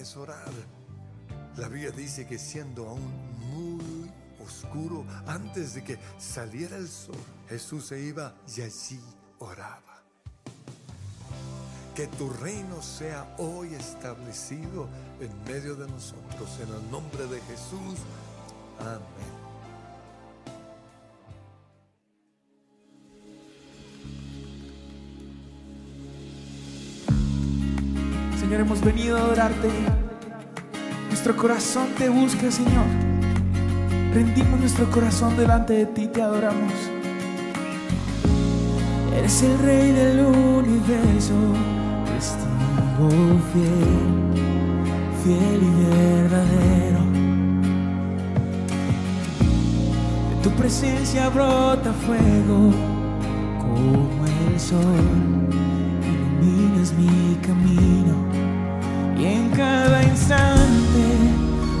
es orar. La Biblia dice que siendo aún muy oscuro, antes de que saliera el sol, Jesús se iba y allí oraba. Que tu reino sea hoy establecido en medio de nosotros, en el nombre de Jesús. Amén. Señor, hemos venido a adorarte. Nuestro corazón te busca, Señor. Rendimos nuestro corazón delante de ti, te adoramos. Eres el rey del universo, testigo fiel, fiel y verdadero. De tu presencia brota fuego como el sol, iluminas mi camino. Cada instante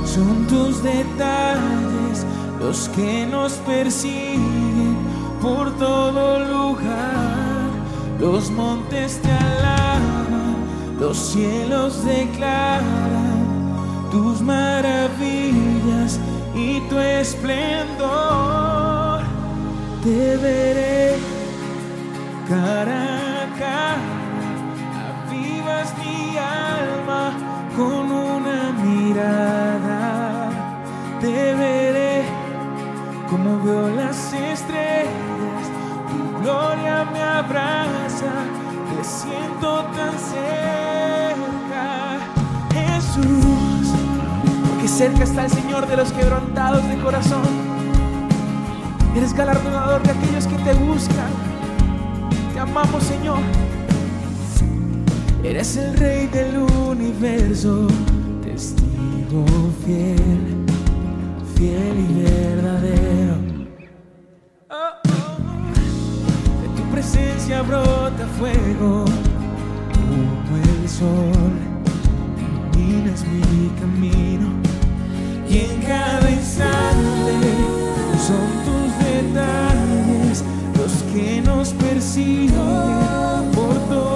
son tus detalles los que nos persiguen por todo lugar. Los montes te alaban, los cielos declaran tus maravillas y tu esplendor. Te veré cara con una mirada. Te veré como veo las estrellas, tu gloria me abraza, te siento tan cerca, Jesús, porque cerca está el Señor de los quebrantados de corazón. Eres galardonador de aquellos que te buscan. Te amamos, Señor. Eres el rey del universo, testigo fiel, fiel y verdadero. De tu presencia brota fuego, como el sol, iluminas mi camino. Y en cada instante son tus detalles los que nos persiguen por todo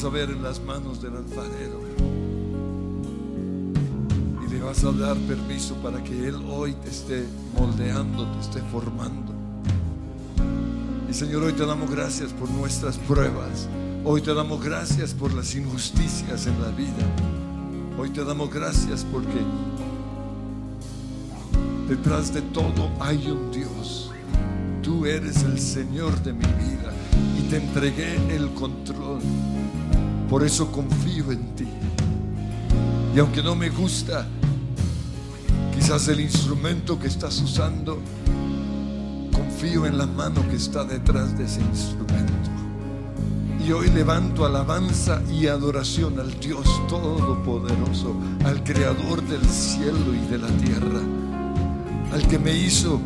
vas a ver en las manos del alfarero y le vas a dar permiso para que Él hoy te esté moldeando, te esté formando. Y Señor, hoy te damos gracias por nuestras pruebas. Hoy te damos gracias por las injusticias en la vida. Hoy te damos gracias porque detrás de todo hay un Dios. Tú eres el Señor de mi vida y te entregué el control. Por eso confío en ti. Y aunque no me gusta quizás el instrumento que estás usando, confío en la mano que está detrás de ese instrumento. Y hoy levanto alabanza y adoración al Dios Todopoderoso, al Creador del cielo y de la tierra, al que me hizo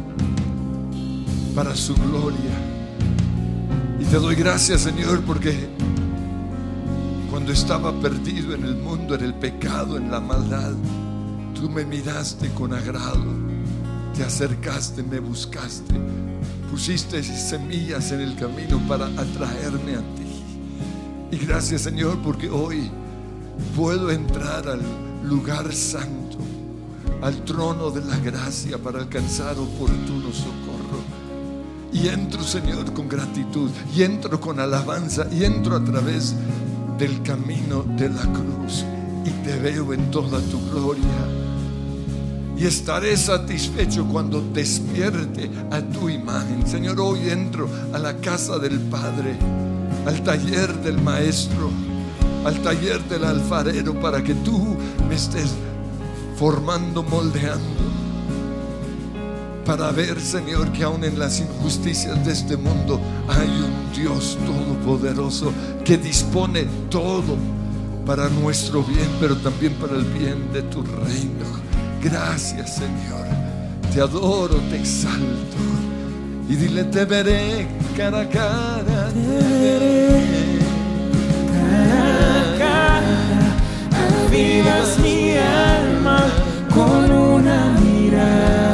para su gloria. Y te doy gracias, Señor, porque cuando estaba perdido en el mundo, en el pecado, en la maldad, tú me miraste con agrado, te acercaste, me buscaste pusiste semillas en el camino para atraerme a ti. Y gracias Señor porque hoy puedo entrar al lugar santo, al trono de la gracia para alcanzar oportuno socorro. Y entro Señor con gratitud, y entro con alabanza, y entro a través del camino de la cruz. Y te veo en toda tu gloria y estaré satisfecho cuando despierte a tu imagen. Señor, hoy entro a la casa del Padre, al taller del Maestro, al taller del alfarero, para que tú me estés formando, moldeando. Para ver, Señor, que aún en las injusticias de este mundo hay un Dios todopoderoso que dispone todo para nuestro bien, pero también para el bien de tu reino. Gracias Señor, te adoro, te exalto. Y dile, te veré cara a cara, te veré cara a cara. Avivas mi alma con una mirada.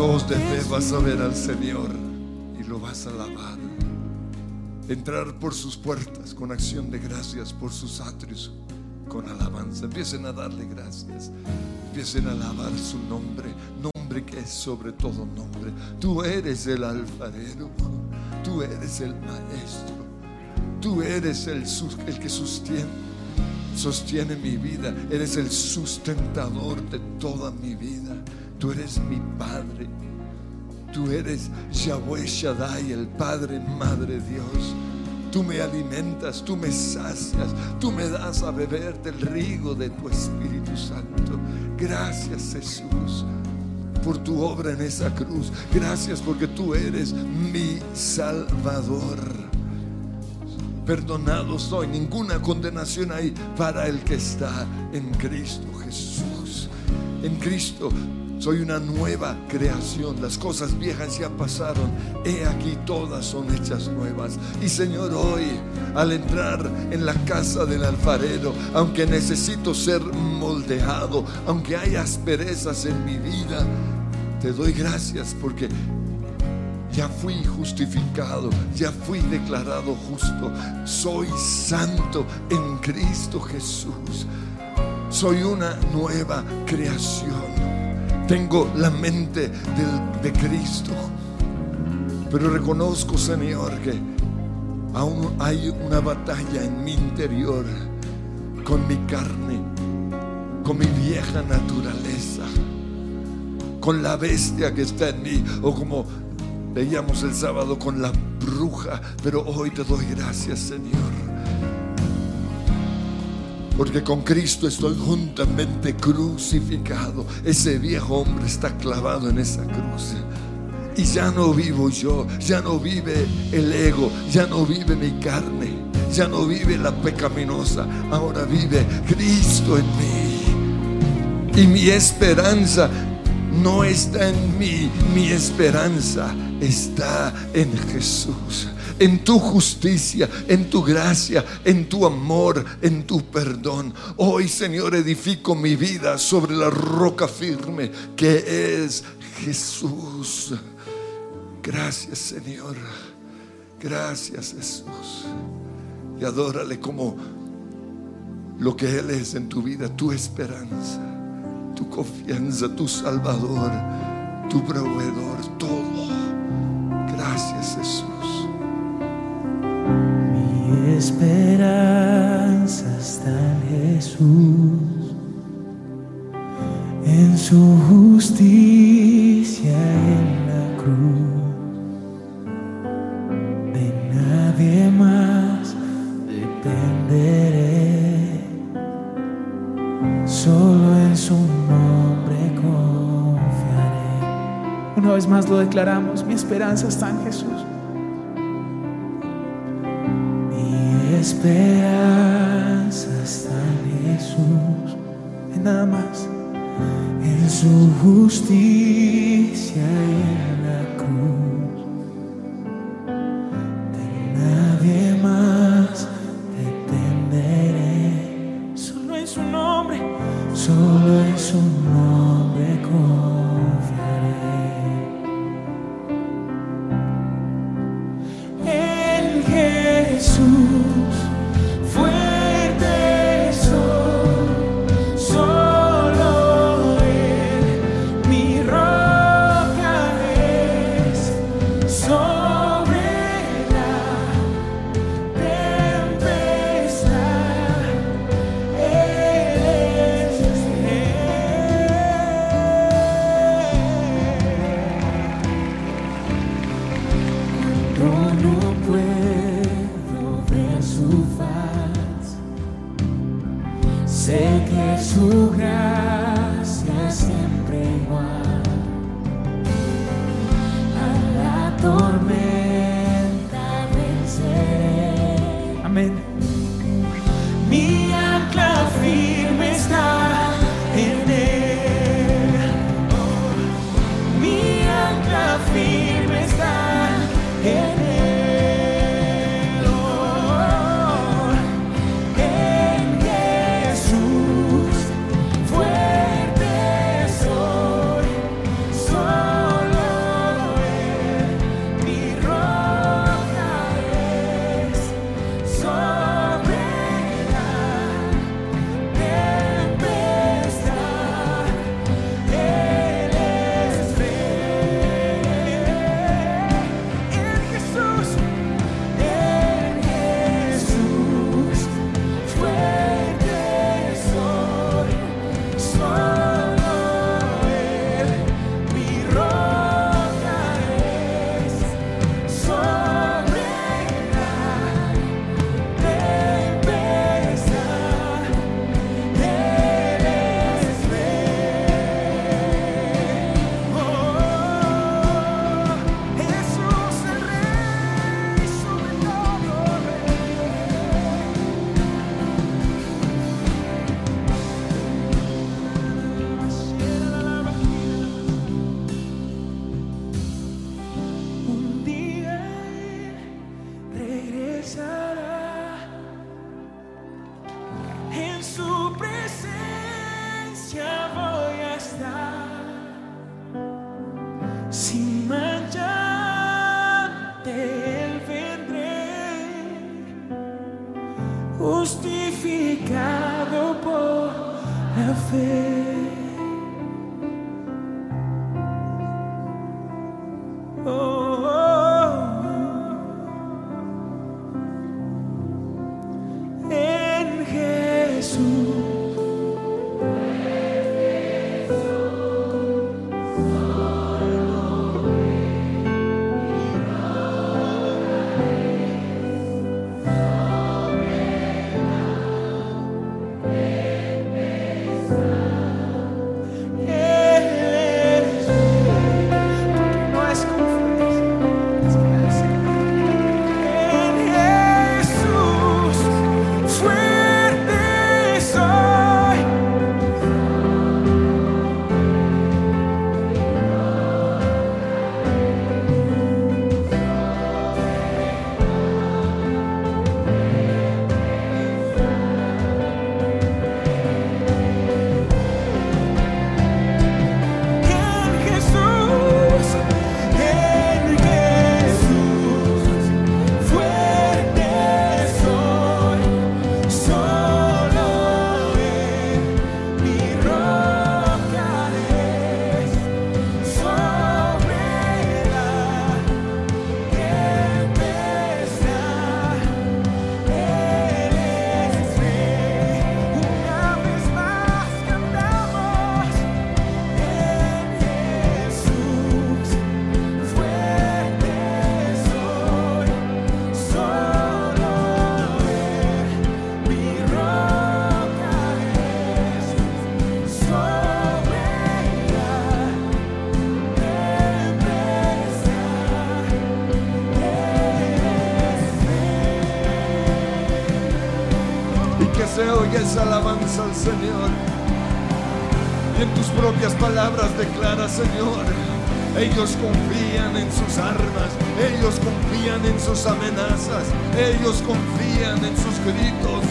ojos de fe vas a ver al Señor y lo vas a alabar. Entrar por sus puertas con acción de gracias, por sus atrios con alabanza. Empiecen a darle gracias. Empiecen a alabar su nombre, nombre que es sobre todo nombre. Tú eres el alfarero, tú eres el maestro, tú eres el, el que sostiene, sostiene mi vida, eres el sustentador de toda mi vida. Tú eres mi Padre. Tú eres Yahweh Shaddai, el Padre, Madre Dios. Tú me alimentas, tú me sacias, tú me das a beber del rigo de tu Espíritu Santo. Gracias Jesús por tu obra en esa cruz. Gracias porque tú eres mi Salvador. Perdonado soy, ninguna condenación hay para el que está en Cristo Jesús. En Cristo soy una nueva creación. Las cosas viejas ya pasaron. He aquí todas son hechas nuevas. Y Señor, hoy al entrar en la casa del alfarero, aunque necesito ser moldeado, aunque hay asperezas en mi vida, te doy gracias porque ya fui justificado, ya fui declarado justo. Soy santo en Cristo Jesús. Soy una nueva creación. Tengo la mente de, Cristo. Pero reconozco, Señor, que aún hay una batalla en mi interior con mi carne, con mi vieja naturaleza, con la bestia que está en mí, o como veíamos el sábado con la bruja, pero hoy te doy gracias, Señor. Porque con Cristo estoy juntamente crucificado. Ese viejo hombre está clavado en esa cruz. Y ya no vivo yo, ya no vive el ego, ya no vive mi carne, ya no vive la pecaminosa, ahora vive Cristo en mí. Y mi esperanza no está en mí, mi esperanza está en Jesús, en tu justicia, en tu gracia, en tu amor, en tu perdón. Hoy, Señor, edifico mi vida sobre la roca firme que es Jesús. Gracias, Señor. Gracias, Jesús. Y adórale como lo que Él es en tu vida, tu esperanza, tu confianza, tu salvador, tu proveedor, todo. Gracias, Jesús. Esperanza está en Jesús, en su justicia en la cruz. De nadie más dependeré, solo en su nombre confiaré. Una vez más lo declaramos, mi esperanza está en Jesús. Esperanza está Jesús, en nada más, en su justicia en Señor. Y en tus propias palabras declara, Señor, ellos confían en sus armas, ellos confían en sus amenazas, ellos confían en sus gritos.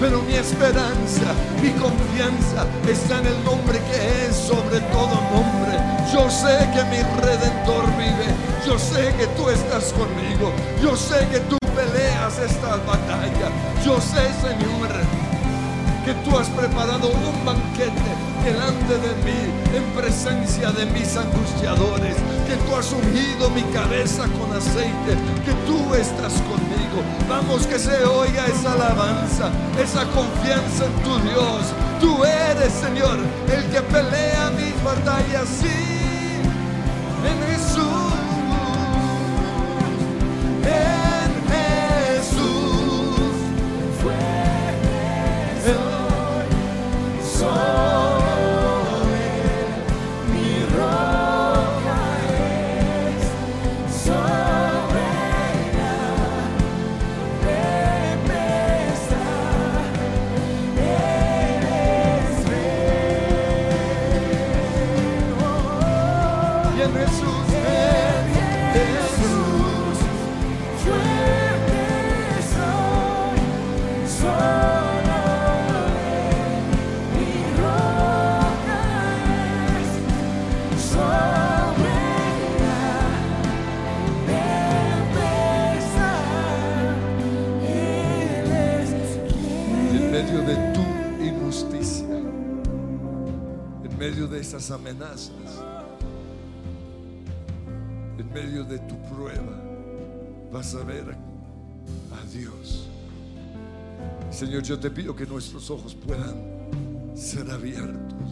Pero mi esperanza, mi confianza está en el nombre que es sobre todo nombre. Yo sé que mi redentor vive, yo sé que tú estás conmigo, yo sé que tú peleas esta batalla. Yo sé, Señor, que tú has preparado un banquete delante de mí en presencia de mis angustiadores, que tú has ungido mi cabeza con aceite, que tú estás conmigo. Vamos que se oiga esa alabanza, esa confianza en tu Dios. Tú eres, Señor, el que pelea mis batallas, sí, en Jesús. Amenazas, en medio de tu prueba, vas a ver a Dios. Señor, yo te pido que nuestros ojos puedan ser abiertos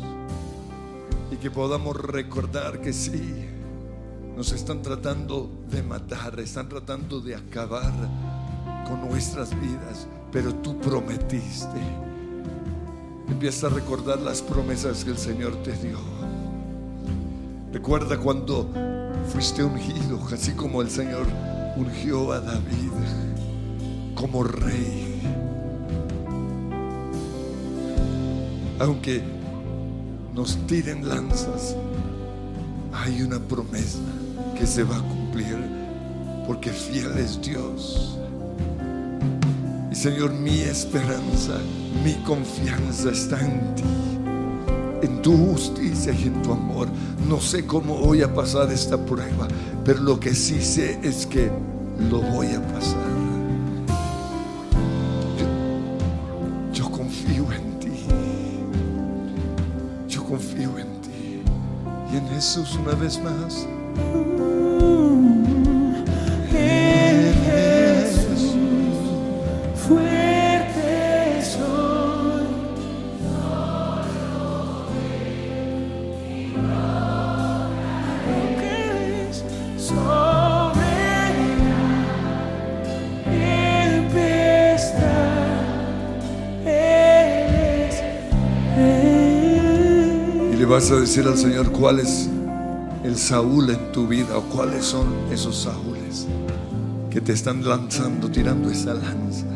y que podamos recordar que sí, nos están tratando de matar, están tratando de acabar con nuestras vidas, pero tú prometiste Empieza a recordar las promesas que el Señor te dio. Recuerda cuando fuiste ungido, así como el Señor ungió a David como rey. Aunque nos tiren lanzas, hay una promesa que se va a cumplir porque fiel es Dios. Y Señor, mi esperanza, mi confianza está en ti, en tu justicia y en tu amor. No sé cómo voy a pasar esta prueba, pero lo que sí sé es que lo voy a pasar. Yo, confío en ti. Yo confío en ti. Y en Jesús una vez más. Decir al Señor cuál es el Saúl en tu vida o cuáles son esos Saúles que te están lanzando, tirando esa lanza.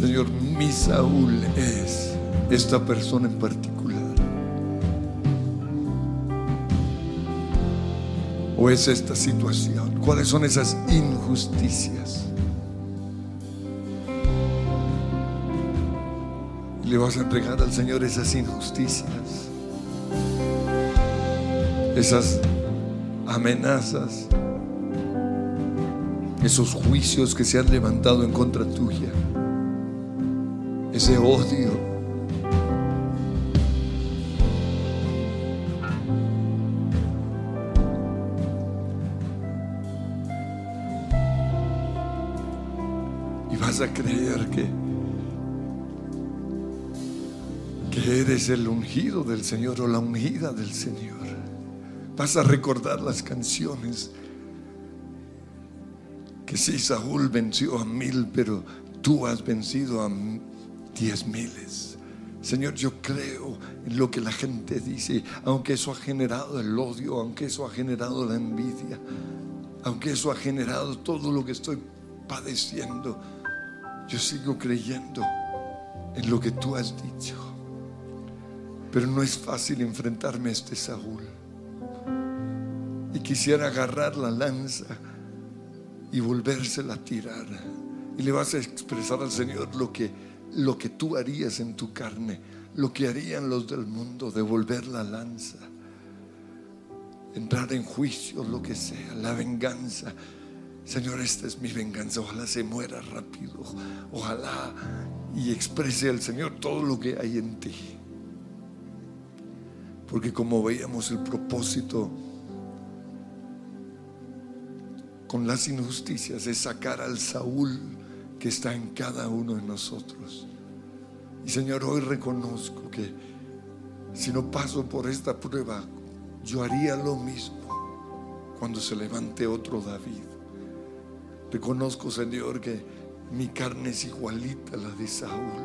Señor, mi Saúl es esta persona en particular. ¿O es esta situación? ¿Cuáles son esas injusticias? le vas a entregar al Señor esas injusticias esas amenazas, esos juicios que se han levantado en contra tuya, ese odio. Y vas a creer que, que eres el ungido del Señor o la ungida del Señor. Vas a recordar las canciones. Que si Saúl venció a mil, pero tú has vencido a diez miles. Señor, yo creo en lo que la gente dice, aunque eso ha generado el odio, aunque eso ha generado la envidia, aunque eso ha generado todo lo que estoy padeciendo, yo sigo creyendo en lo que tú has dicho. Pero no es fácil enfrentarme a este Saúl. Y quisiera agarrar la lanza y volvérsela a tirar. Y le vas a expresar al Señor lo que, lo que tú harías en tu carne, lo que harían los del mundo, devolver la lanza, entrar en juicio, lo que sea, la venganza. Señor, esta es mi venganza. Ojalá se muera rápido. Ojalá y exprese al Señor todo lo que hay en ti. Porque como veíamos el propósito con las injusticias es sacar al Saúl que está en cada uno de nosotros. Y Señor, hoy reconozco que si no paso por esta prueba, yo haría lo mismo cuando se levante otro David. Reconozco, Señor, que mi carne es igualita a la de Saúl.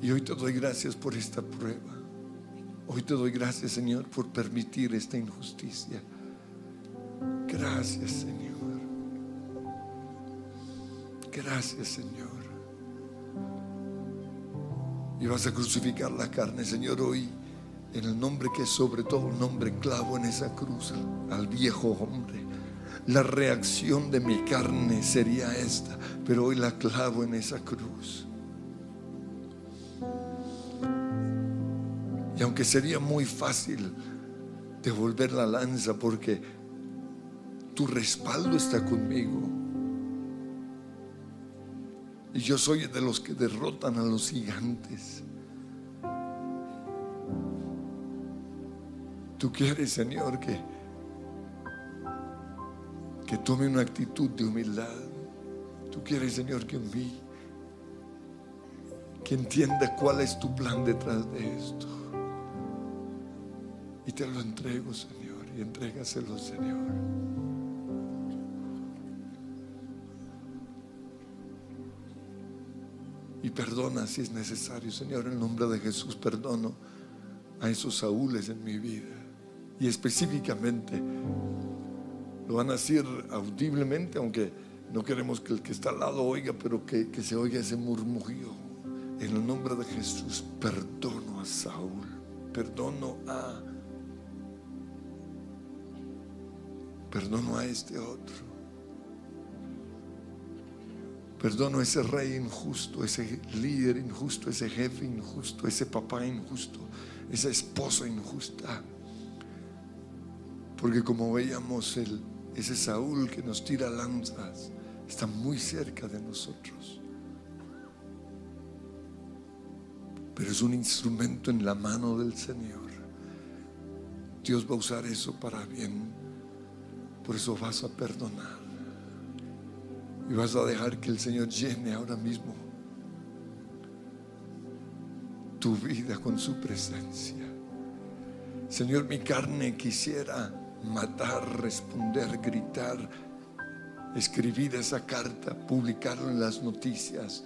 Y hoy te doy gracias por esta prueba. Hoy te doy gracias, Señor, por permitir esta injusticia. Gracias, Señor. Gracias, Señor. Y vas a crucificar la carne, Señor, hoy en el nombre que es sobre todo un nombre clavo en esa cruz, al viejo hombre. La reacción de mi carne sería esta, pero hoy la clavo en esa cruz. Y aunque sería muy fácil devolver la lanza porque tu respaldo está conmigo. Y yo soy de los que derrotan a los gigantes. Tú quieres, Señor, que, que tome una actitud de humildad. Tú quieres, Señor, que mí, que entienda cuál es tu plan detrás de esto. Y te lo entrego, Señor, y entrégaselo, Señor. Perdona si es necesario, Señor, en el nombre de Jesús, perdono a esos Saúles en mi vida. Y específicamente, lo van a decir audiblemente, aunque no queremos que el que está al lado oiga, pero que, que se oiga ese murmullo. En el nombre de Jesús, perdono a Saúl, perdono a Perdono a este otro. Perdono ese rey injusto, ese líder injusto, ese jefe injusto, ese papá injusto, esa esposa injusta. Porque como veíamos, el, ese Saúl que nos tira lanzas está muy cerca de nosotros. Pero es un instrumento en la mano del Señor. Dios va a usar eso para bien por eso vas a perdonar. Y vas a dejar que el Señor llene ahora mismo tu vida con su presencia. Señor, mi carne quisiera matar, responder, gritar, escribir esa carta, publicarlo en las noticias,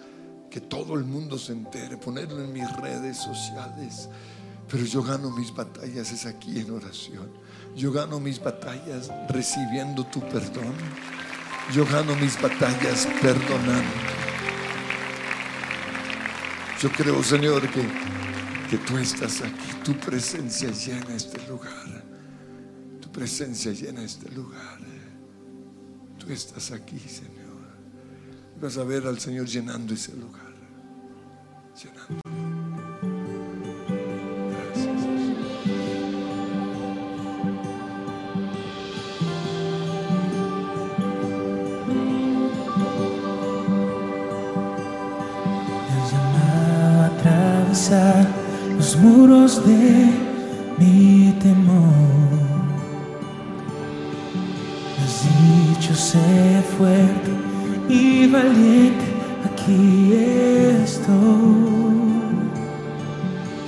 que todo el mundo se entere, ponerlo en mis redes sociales. Pero yo gano mis batallas es aquí en oración. Yo gano mis batallas recibiendo tu perdón. Yo gano mis batallas perdonando. Yo creo, Señor, que, que tú estás aquí. Tu presencia llena este lugar. Tu presencia llena este lugar. Tú estás aquí, Señor. Vas a ver al Señor llenando ese lugar. Llenando. Los muros de mi temor. Has dicho sé fuerte y valiente, aquí estoy.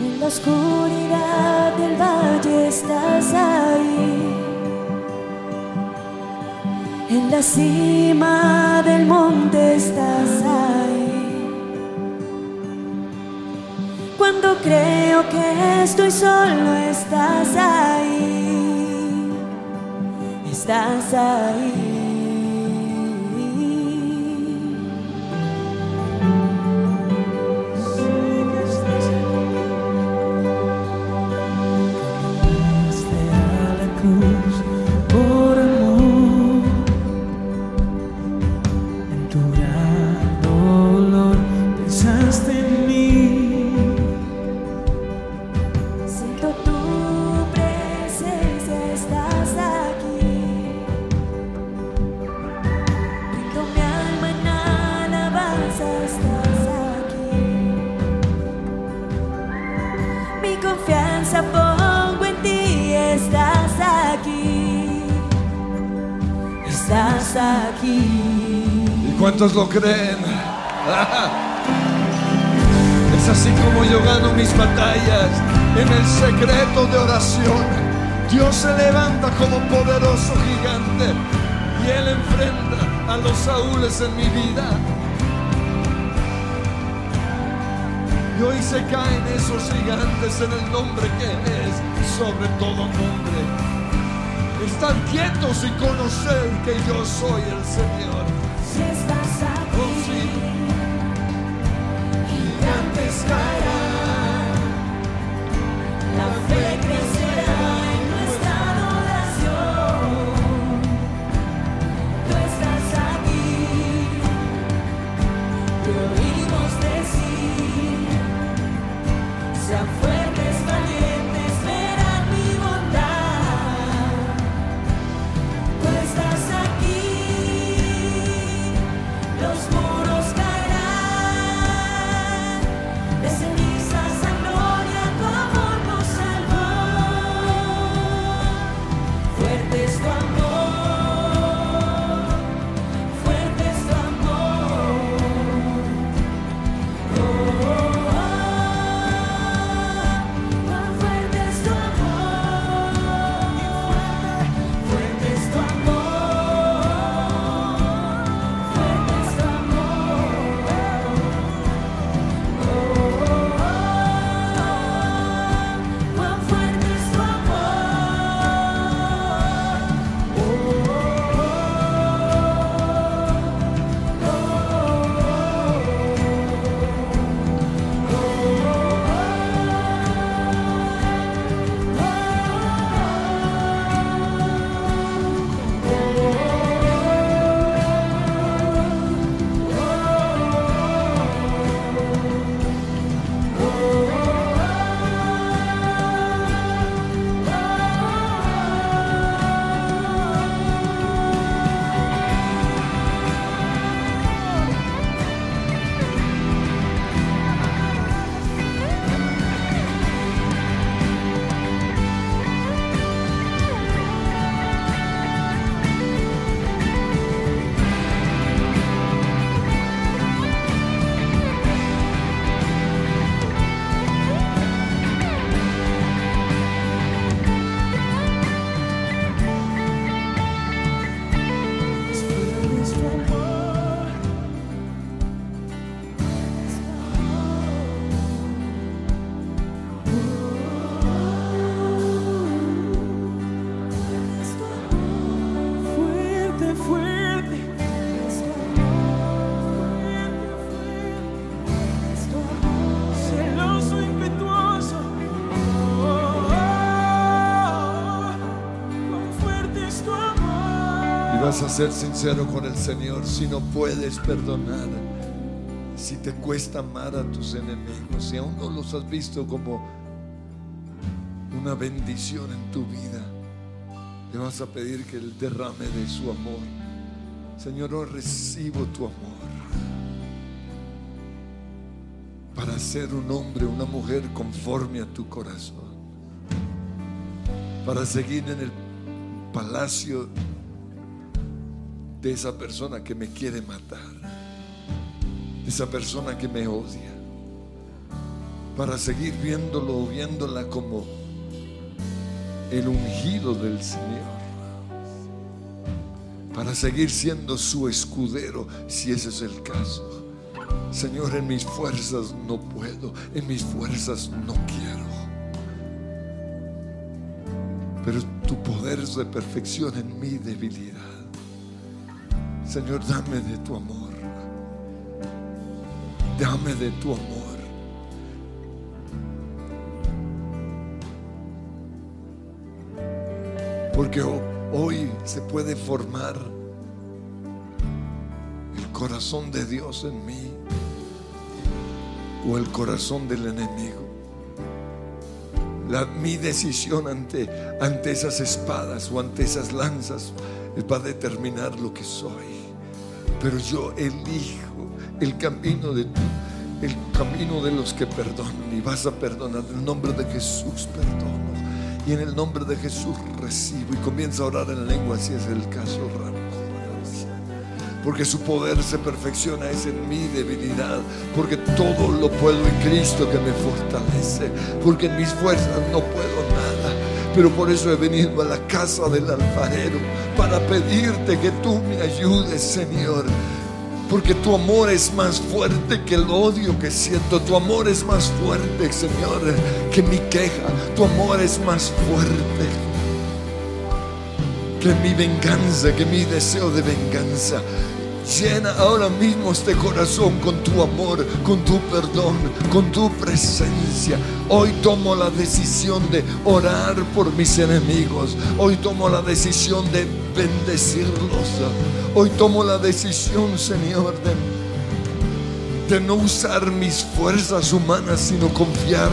En la oscuridad del valle estás ahí. En la cima del monte estás ahí. Cuando creo que estoy solo, estás ahí. Estás ahí. Cuántos lo creen? Es así como yo gano mis batallas en el secreto de oración. Dios se levanta como poderoso gigante y Él enfrenta a los Saúles en mi vida. Y hoy se caen esos gigantes en el nombre que es sobre todo nombre. Estar quietos y conocer que yo soy el Señor. Vas a ser sincero con el Señor si no puedes perdonar, si te cuesta amar a tus enemigos, si aún no los has visto como una bendición en tu vida, le vas a pedir que Él derrame de su amor. Señor, hoy recibo tu amor para ser un hombre, una mujer conforme a tu corazón, para seguir en el palacio de esa persona que me quiere matar, de esa persona que me odia, para seguir viéndolo o viéndola como el ungido del Señor, para seguir siendo su escudero si ese es el caso. Señor, en mis fuerzas no puedo, en mis fuerzas no quiero. Pero tu poder es de perfección en mi debilidad. Señor, dame de tu amor. Dame de tu amor. Porque ho- hoy se puede formar el corazón de Dios en mí o el corazón del enemigo. La- mi decisión ante, ante esas espadas o ante esas lanzas va a determinar lo que soy. Pero yo elijo el camino de tu- el camino de los que perdonan y vas a perdonar. En el nombre de Jesús perdono. Y en el nombre de Jesús recibo y comienza a orar en lengua si es el caso. Porque su poder se perfecciona es en mi debilidad, porque todo lo puedo en Cristo que me fortalece, porque en mis fuerzas no puedo nada. Pero por eso he venido a la casa del alfarero para pedirte que tú me ayudes, Señor. Porque tu amor es más fuerte que el odio que siento. Tu amor es más fuerte, Señor, que mi queja. Tu amor es más fuerte que mi venganza, que mi deseo de venganza. Llena ahora mismo este corazón con tu amor, con tu perdón, con tu presencia. Hoy tomo la decisión de orar por mis enemigos. Hoy tomo la decisión de bendecirlos. Hoy tomo la decisión, Señor, de, no usar mis fuerzas humanas, sino confiar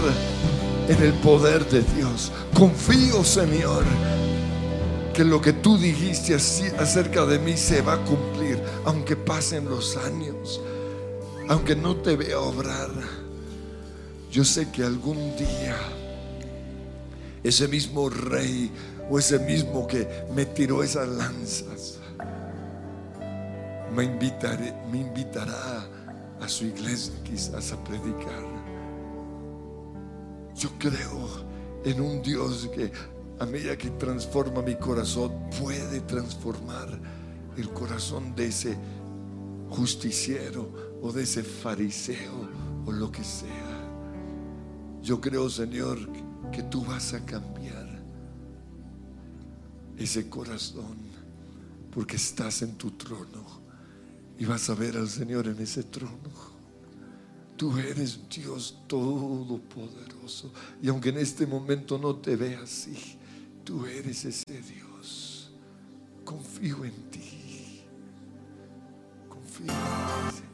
en el poder de Dios. Confío, Señor, que lo que tú dijiste acerca de mí se va a cumplir, aunque pasen los años, aunque no te vea obrar. Yo sé que algún día ese mismo rey o ese mismo que me tiró esas lanzas me, invitaré, me invitará a su iglesia quizás a predicar. Yo creo en un Dios que a medida que transforma mi corazón, puede transformar el corazón de ese justiciero o de ese fariseo o lo que sea. Yo creo, Señor, que tú vas a cambiar ese corazón porque estás en tu trono y vas a ver al Señor en ese trono. Tú eres Dios todopoderoso. Y aunque en este momento no te vea así, tú eres ese Dios. Confío en ti. Confío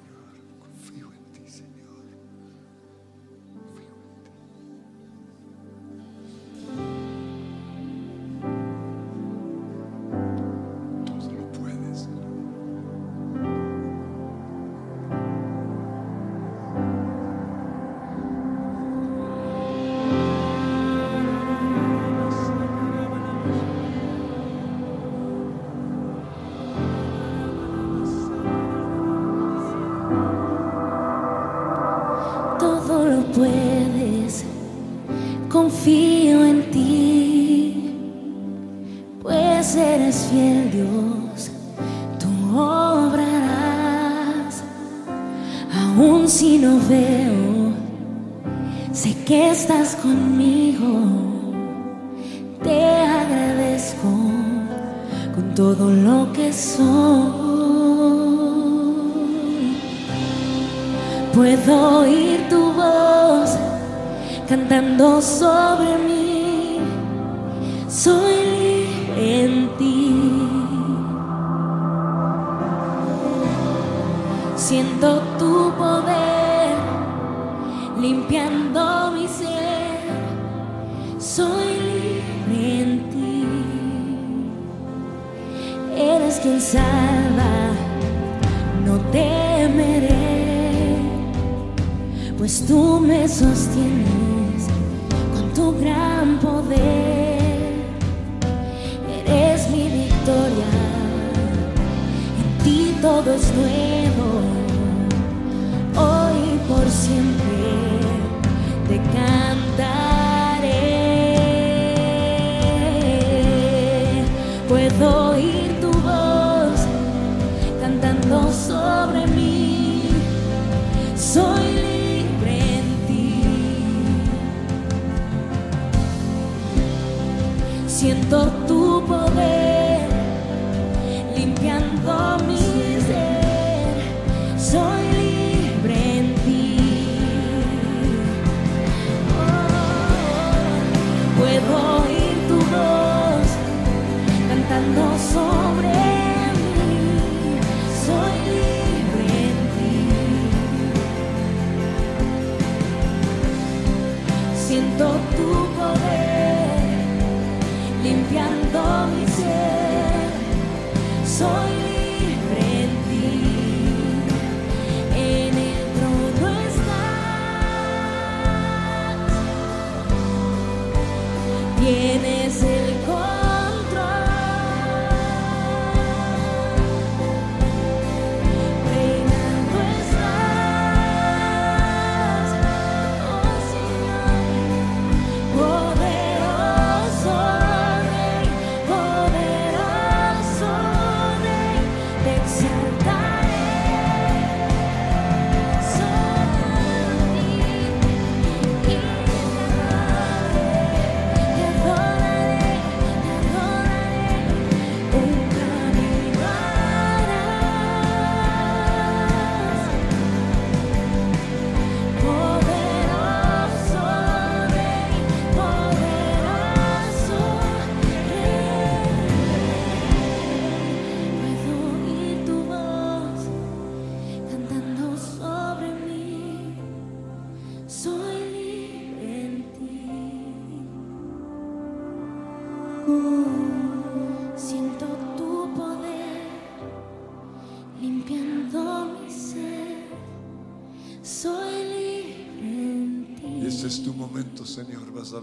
cantando sobre mí. Soy en ti. Siento tu poder limpiando mi ser. Soy en ti. Eres quien salva, no temeré pues tú me sostienes gran poder. Eres mi victoria, en ti todo es nuevo, hoy por siempre te cantaré.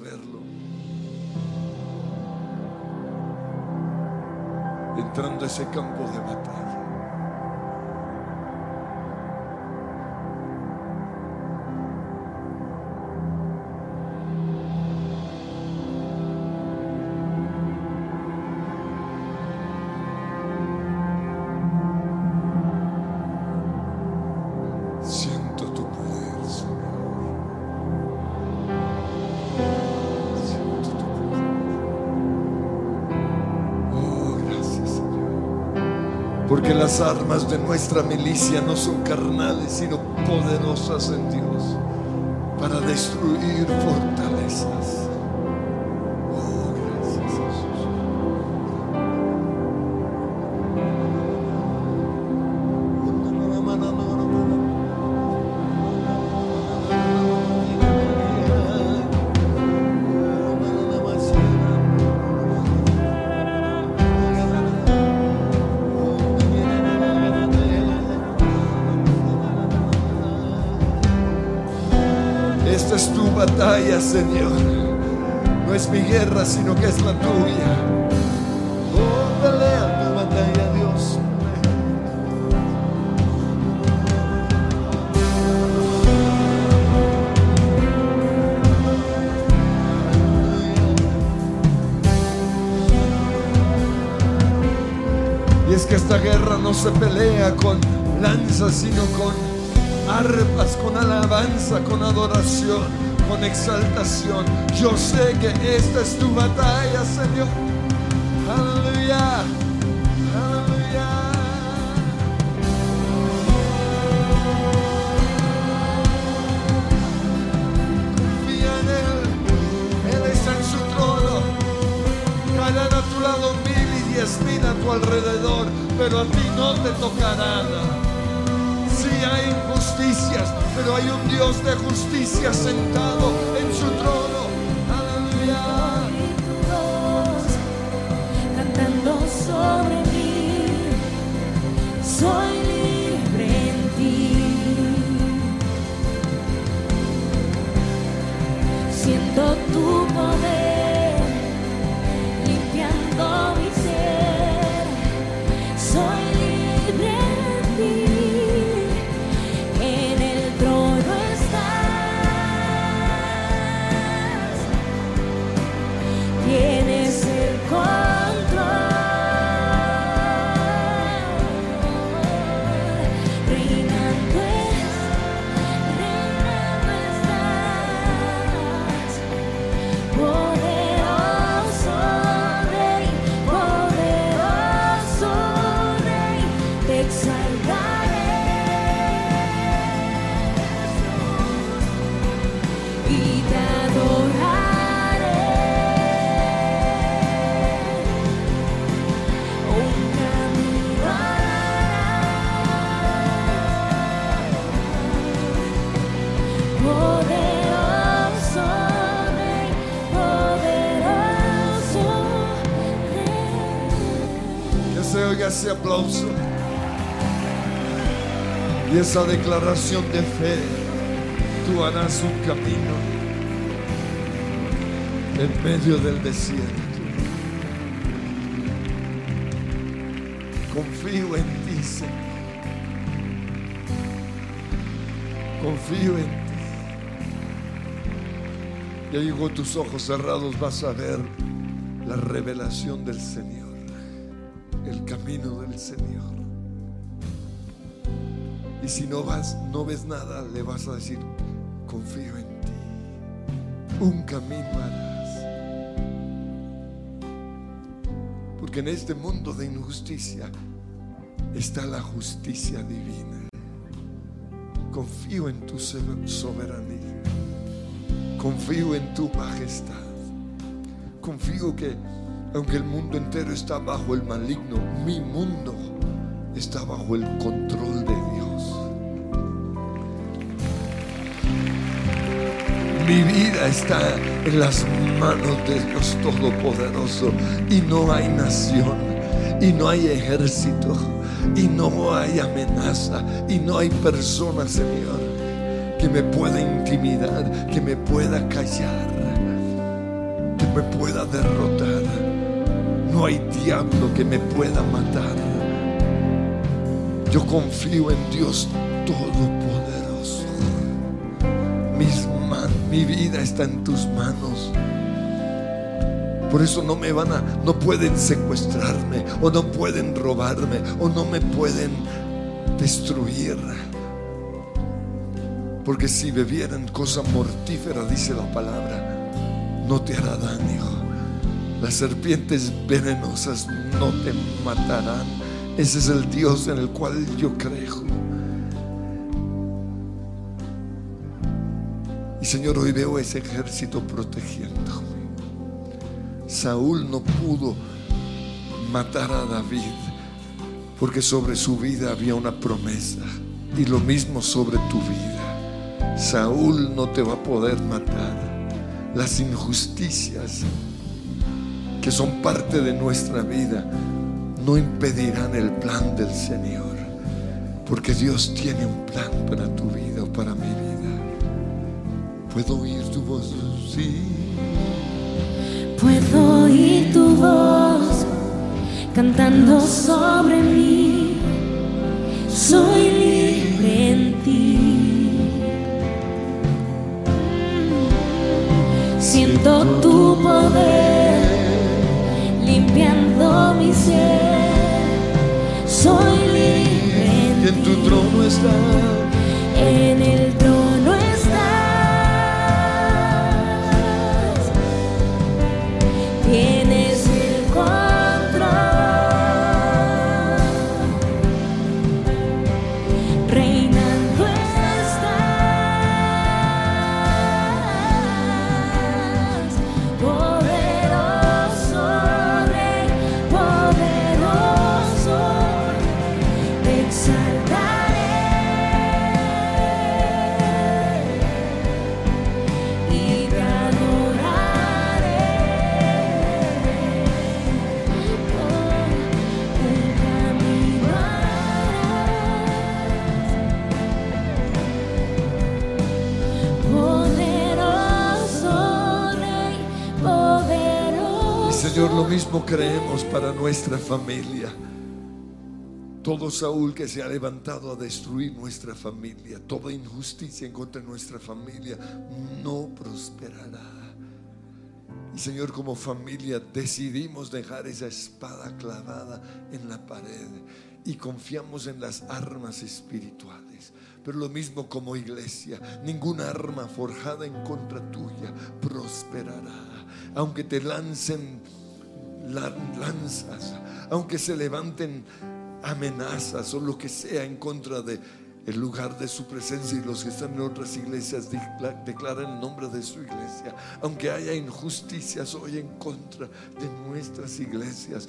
Señor, las armas de nuestra milicia no son carnales, sino poderosas en Dios para destruir fortalezas. Batalla, Señor. No es mi guerra, sino que es la tuya. Oh, pelea tu batalla, Dios. Y es que esta guerra no se pelea con lanzas, sino con arpas, con alabanza, con adoración, con exaltación. Yo sé que esta es tu batalla, Señor. Aleluya. Aleluya. Confía en Él. Él está en su trono. Caerán a tu lado mil y diez mil a tu alrededor, pero a ti no te tocará nada. Sí hay injusticias, pero hay un Dios de justicia sentado en su trono. Ese aplauso y esa declaración de fe. Tú harás un camino en medio del desierto. Confío en ti, Señor. Confío en ti. Y ahí con tus ojos cerrados vas a ver la revelación del Señor, camino del Señor. Y si no vas, no ves nada, le vas a decir, confío en ti. Un camino harás. Porque en este mundo de injusticia está la justicia divina. Confío en tu so- soberanía. Confío en tu majestad. Confío que aunque el mundo entero está bajo el maligno, mi mundo está bajo el control de Dios. Mi vida está en las manos de Dios Todopoderoso y no hay nación y no hay ejército y no hay amenaza y no hay persona, Señor, que me pueda intimidar, que me pueda callar, que me pueda derrotar. No hay diablo que me pueda matar. Yo confío en Dios Todopoderoso. Mis man- mi vida está en tus manos. Por eso no me van a, no pueden secuestrarme, o no pueden robarme, o no me pueden destruir. Porque si bebieran cosa mortífera, dice la palabra, no te hará daño. Las serpientes venenosas no te matarán. Ese es el Dios en el cual yo creo. Y Señor, hoy veo ese ejército protegiéndome. Saúl no pudo matar a David porque sobre su vida había una promesa y lo mismo sobre tu vida. Saúl no te va a poder matar. Las injusticias que son parte de nuestra vida no impedirán el plan del Señor, porque Dios tiene un plan para tu vida o para mi vida. ¿Puedo oír tu voz? Sí. Puedo oír tu voz cantando sobre mí. Soy libre en ti. Trono está. En nuestra familia. Todo Saúl que se ha levantado a destruir nuestra familia, toda injusticia en contra de nuestra familia, no prosperará. Y Señor, como familia decidimos dejar esa espada clavada en la pared y confiamos en las armas espirituales. Pero lo mismo como iglesia, ninguna arma forjada en contra tuya prosperará. Aunque te lancen la- lanzas, aunque se levanten amenazas o lo que sea en contra de el lugar de su presencia y los que están en otras iglesias decla- declaran el nombre de su iglesia, aunque haya injusticias hoy en contra de nuestras iglesias.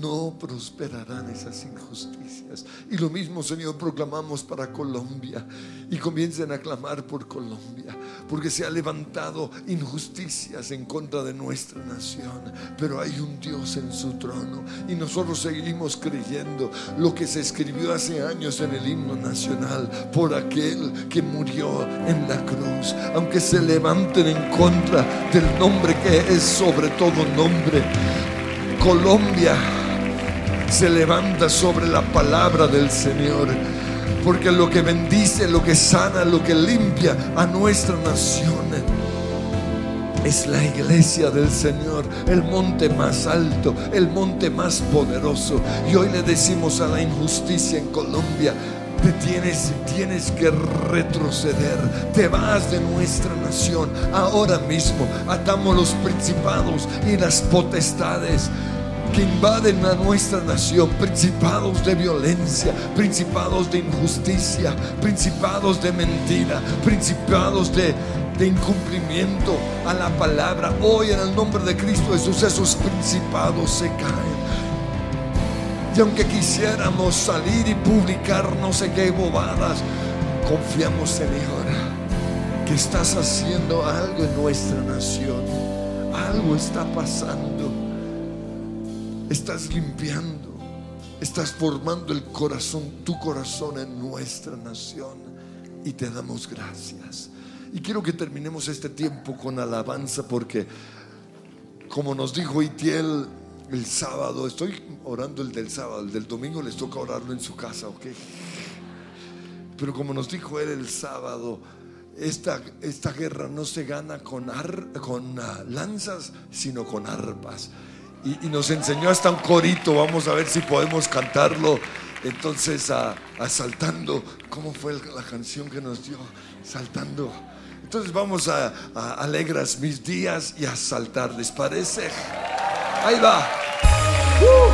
No prosperarán esas injusticias. Y lo mismo, Señor, proclamamos para Colombia. Y comiencen a clamar por Colombia. Porque se ha levantado injusticias en contra de nuestra nación. Pero hay un Dios en su trono. Y nosotros seguimos creyendo lo que se escribió hace años en el himno nacional. Por aquel que murió en la cruz. Aunque se levanten en contra del nombre que es sobre todo nombre. Colombia se levanta sobre la palabra del Señor. Porque lo que bendice, lo que sana, lo que limpia a nuestra nación es la iglesia del Señor, el monte más alto, el monte más poderoso. Y hoy le decimos a la injusticia en Colombia, te tienes, tienes que retroceder, te vas de nuestra nación. Ahora mismo atamos los principados y las potestades que invaden a nuestra nación, principados de violencia, principados de injusticia, principados de mentira, principados de, de incumplimiento a la palabra. Hoy en el nombre de Cristo Jesús esos principados se caen. Y aunque quisiéramos salir y publicar no sé qué bobadas, confiamos, Señor, que estás haciendo algo en nuestra nación. Algo está pasando. Estás limpiando. Estás formando el corazón, tu corazón en nuestra nación. Y te damos gracias. Y quiero que terminemos este tiempo con alabanza porque, como nos dijo Itiel, el sábado, estoy orando el del sábado, el del domingo les toca orarlo en su casa, ¿ok? Pero como nos dijo él el sábado, esta, esta guerra no se gana con, ar, con ah, lanzas, sino con arpas. Y, nos enseñó hasta un corito, vamos a ver si podemos cantarlo. Entonces, ah, ah, uh, asaltando, ¿cómo fue la canción que nos dio? Saltando. Entonces vamos a, a alegras mis días y a saltar, ¿les parece? Ahí va. Woo!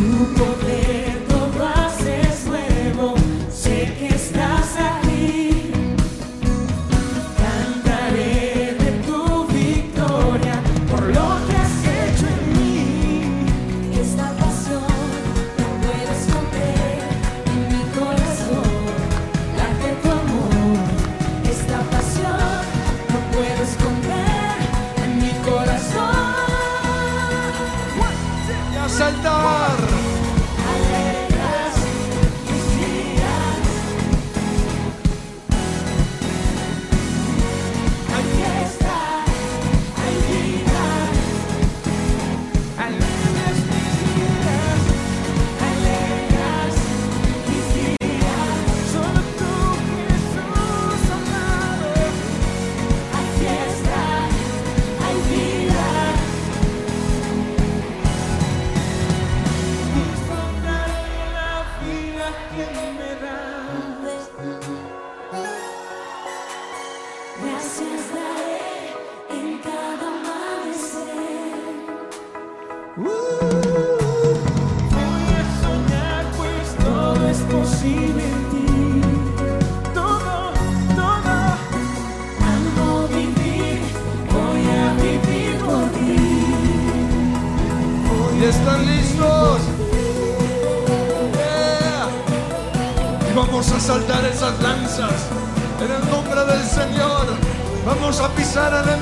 o poder. esas lanzas. En el nombre del Señor, vamos a pisar el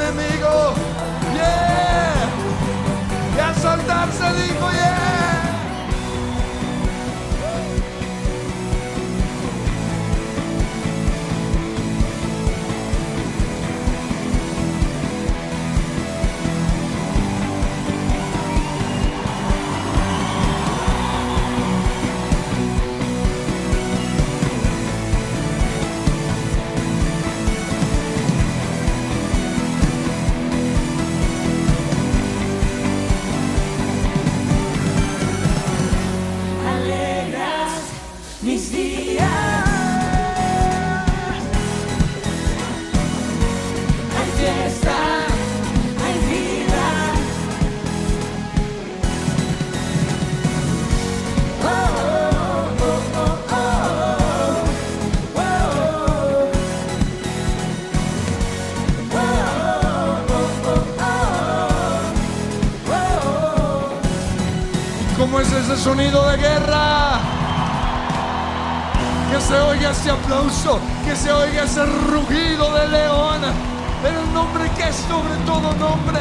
sonido de guerra. Que se oiga ese aplauso, que se oiga ese rugido de león. En el nombre que es sobre todo nombre.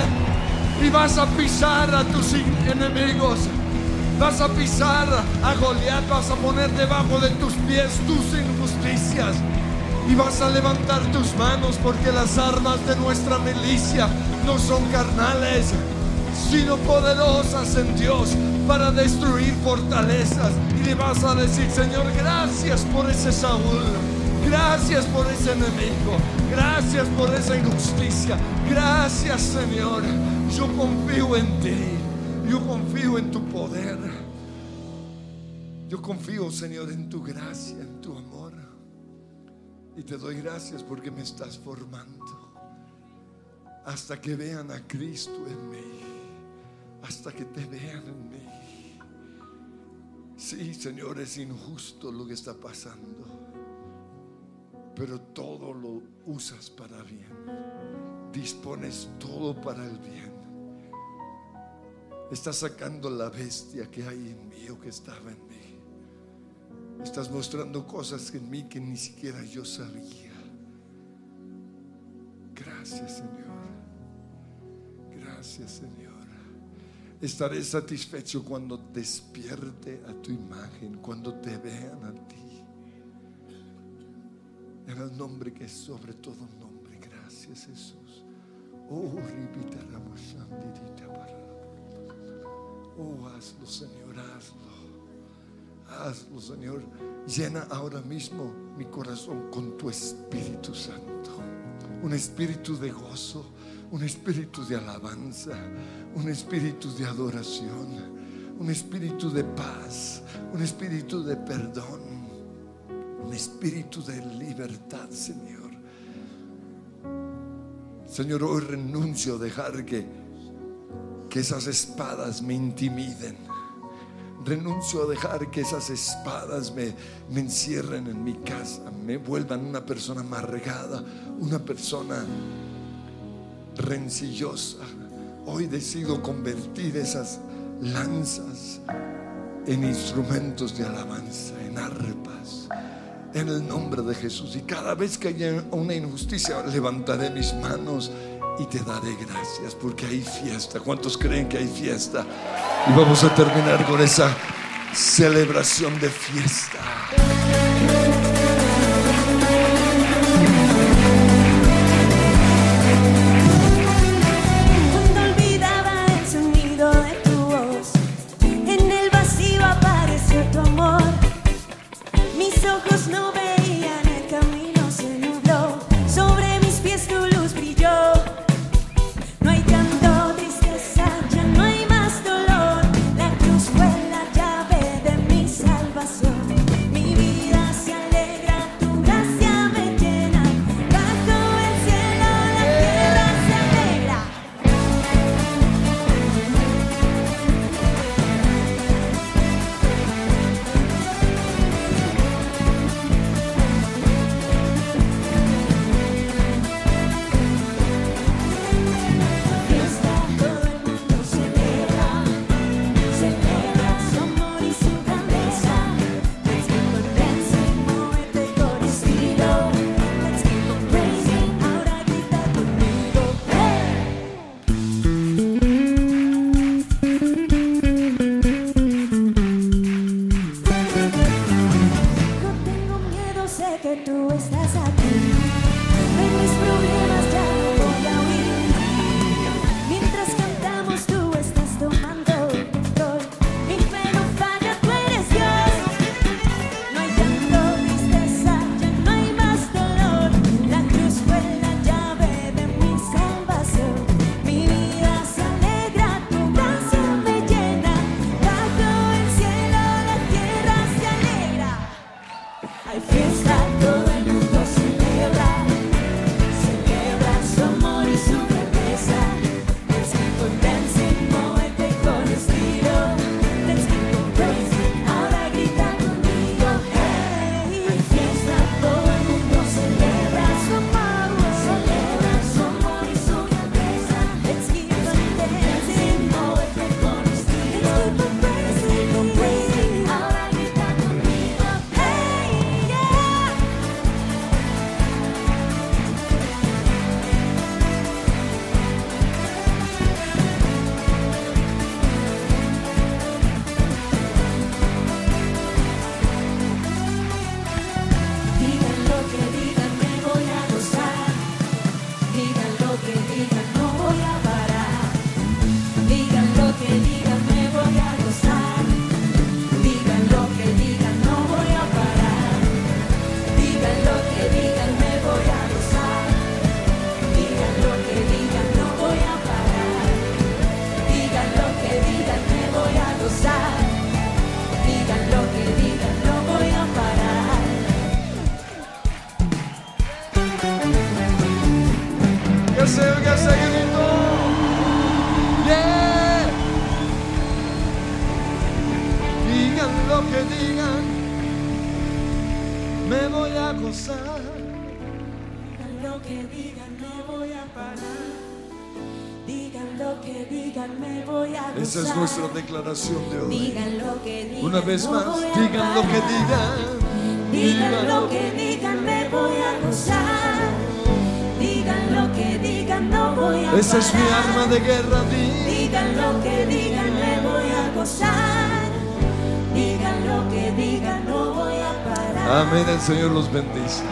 Y vas a pisar a tus enemigos. Vas a pisar a Goliat, vas a poner debajo de tus pies tus injusticias. Y vas a levantar tus manos porque las armas de nuestra milicia no son carnales, sino poderosas en Dios para destruir fortalezas. Y le vas a decir, Señor, gracias por ese Saúl. Gracias por ese enemigo. Gracias por esa injusticia. Gracias, Señor. Yo confío en ti. Yo confío en tu poder. Yo confío, Señor, en tu gracia, en tu amor. Y te doy gracias porque me estás formando. Hasta que vean a Cristo en mí. Hasta que te vean en mí. Sí, Señor, es injusto lo que está pasando. Pero todo lo usas para bien. Dispones todo para el bien. Estás sacando la bestia que hay en mí o que estaba en mí. Estás mostrando cosas en mí que ni siquiera yo sabía. Gracias, Señor. Gracias, Señor. Estaré satisfecho cuando despierte a tu imagen, cuando te vean a ti. En el nombre que es sobre todo nombre. Gracias, Jesús. Oh. Oh, hazlo, Señor, hazlo. Hazlo, Señor. Llena ahora mismo mi corazón con tu Espíritu Santo. Un espíritu de gozo, un espíritu de alabanza, un espíritu de adoración, un espíritu de paz, un espíritu de perdón, un espíritu de libertad, Señor. Señor, hoy renuncio a dejar que, que esas espadas me intimiden. Renuncio a dejar que esas espadas me, me encierren en mi casa, me vuelvan una persona amargada, una persona rencillosa. Hoy decido convertir esas lanzas en instrumentos de alabanza, en arpas, en el nombre de Jesús. Y cada vez que haya una injusticia, levantaré mis manos y te daré gracias porque hay fiesta. ¿Cuántos creen que hay fiesta? Y vamos a terminar con esa celebración de fiesta. Declaración de hoy. Digan lo que digan. Una vez más, digan lo que digan. Digan lo que digan, me voy a gozar. Digan lo que digan, no voy a Esa es mi arma de guerra. Di. Digan lo que digan, me voy a gozar. Digan lo que digan, no voy a parar. Amén. El Señor los bendice.